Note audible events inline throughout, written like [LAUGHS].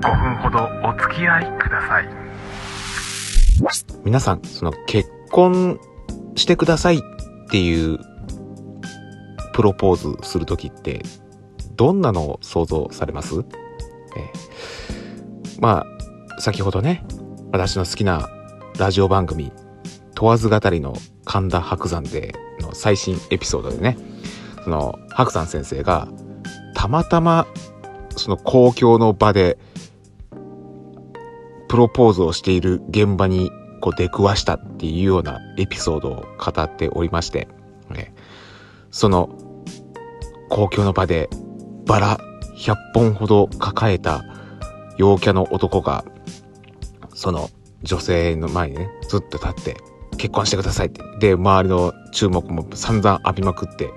5分ほどお付き合いください。皆さん、その結婚してくださいっていうプロポーズするときって、どんなのを想像されます？えーまあ、先ほどね、私の好きなラジオ番組、問わず語りの神田伯山での最新エピソードでね、その伯山先生がたまたまその公共の場でプロポーズをしている現場にこう出くわしたっていうようなエピソードを語っておりまして、えその公共の場でバラ100本ほど抱えた陽キャの男がその女性の前にねずっと立って結婚してくださいって。で周りの注目も散々浴びまくって。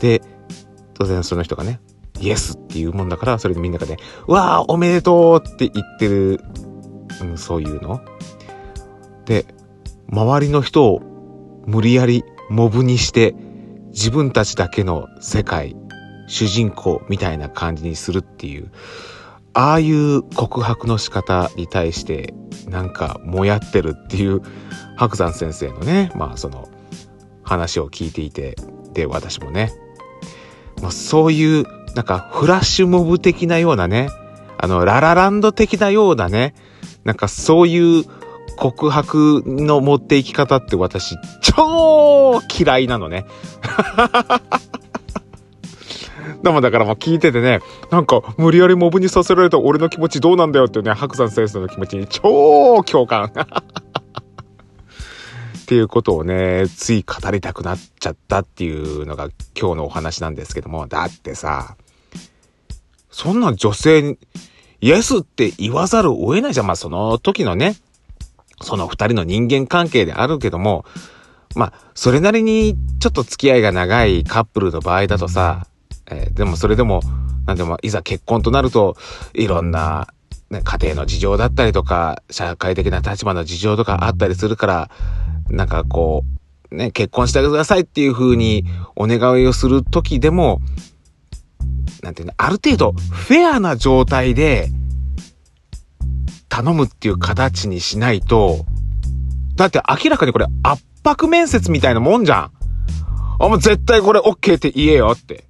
で当然その人がねイエスっていうもんだからそれでみんながねわあおめでとうって言ってる、うん、そういうの。で周りの人を無理やりモブにして自分たちだけの世界主人公みたいな感じにするっていうああいう告白の仕方に対してなんかもやってるっていう白山先生のねまあその話を聞いていてで私もね、まあ、そういうなんかフラッシュモブ的なようなねあのララランド的なようなねなんかそういう告白の持っていき方って私超嫌いなのね。[LAUGHS] でもだからもう聞いててね、なんか無理やりモブにさせられた俺の気持ちどうなんだよっていうね、白山先生の気持ちに超共感。[LAUGHS] っていうことをね、つい語りたくなっちゃったっていうのが今日のお話なんですけども、だってさ、そんな女性に、イエスって言わざるを得ないじゃん。まあその時のね、その二人の人間関係であるけども、まあ、それなりにちょっと付き合いが長いカップルの場合だとさ、えーでもそれでも、なんでも、いざ結婚となると、いろんな、ね、家庭の事情だったりとか、社会的な立場の事情とかあったりするから、なんかこう、ね、結婚してくださいっていう風にお願いをする時でも、なんていうの、ある程度、フェアな状態で、頼むっていう形にしないと、だって明らかにこれ圧迫面接みたいなもんじゃん。あ、もう絶対これ OK って言えよって。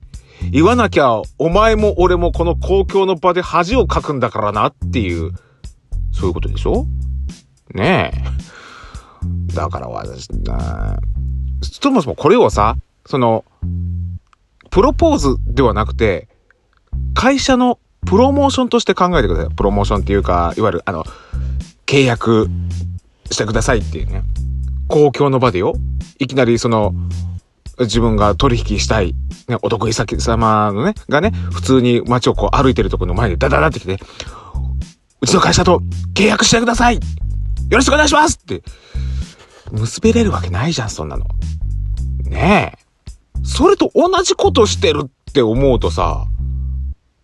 言わなきゃ、お前も俺もこの公共の場で恥をかくんだからなっていう、そういうことでしょ？ねえ。だから私、なそもそもこれをさ、その、プロポーズではなくて、会社のプロモーションとして考えてください。プロモーションっていうか、いわゆる、あの、契約してくださいっていうね。公共の場でよ。いきなりその、自分が取引したい、ね、お得意先様のね、がね、普通に街をこう歩いてるところの前にダダダって来て、うちの会社と契約してくださいよろしくお願いしますって、結べれるわけないじゃん、そんなの。ねえ。それと同じことしてるって思うとさ、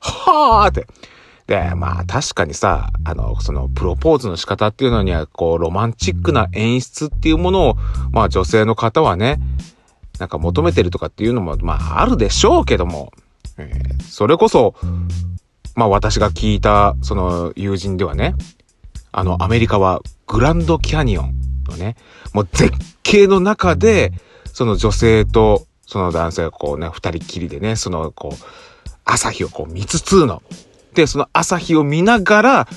はあって。で、まあ確かにさ、あの、そのプロポーズの仕方っていうのには、こう、ロマンチックな演出っていうものを、まあ女性の方はね、なんか求めてるとかっていうのも、まああるでしょうけども、えーそれこそ、まあ私が聞いた、その友人ではね、あの、アメリカはグランドキャニオンのね、もう絶景の中で、その女性と、その男性がこうね、二人きりでね、その、こう、朝日をこう見つつの。で、その朝日を見ながら、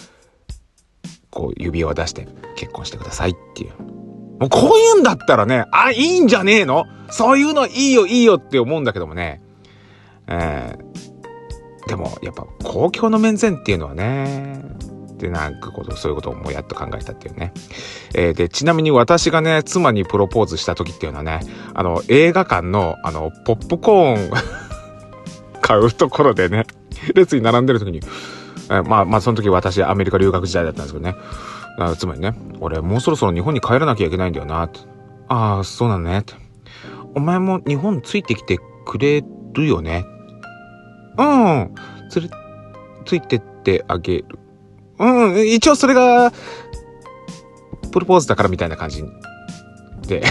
こう指輪を出して結婚してくださいっていう。もうこういうんだったらね、あ、いいんじゃねえの？そういうのいいよいいよって思うんだけどもね。えー、でもやっぱ公共の面前っていうのはね、でなんかこと、そういうことをもやっと考えたっていうね。えーで、ちなみに私がね、妻にプロポーズした時っていうのはね、あの、映画館の、あの、ポップコーン [LAUGHS] 買うところでね、列に並んでる時に、えーまあまあその時私アメリカ留学時代だったんですけどね、あつまりね、俺もうそろそろ日本に帰らなきゃいけないんだよなって。ああ、そうなのねって。お前も日本ついてきてくれるよね。うん。つれ、ついてってあげる。うん、一応それが、プロポーズだからみたいな感じで。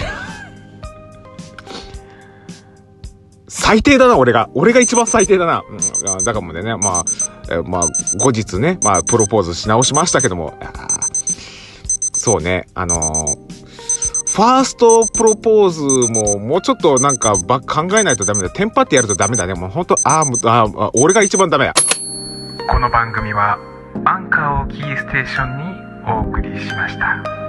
最低だな、俺が。俺が一番最低だな。うん、だからもうね、まあ、えまあ、後日ね、まあ、プロポーズし直しましたけども、そうね、あのーファーストプロポーズも、もうちょっとなんかば考えないとダメだ。テンパってやるとダメだね。もうほんと、あ、あ俺が一番ダメや。この番組はアンカーをキーステーションにお送りしました。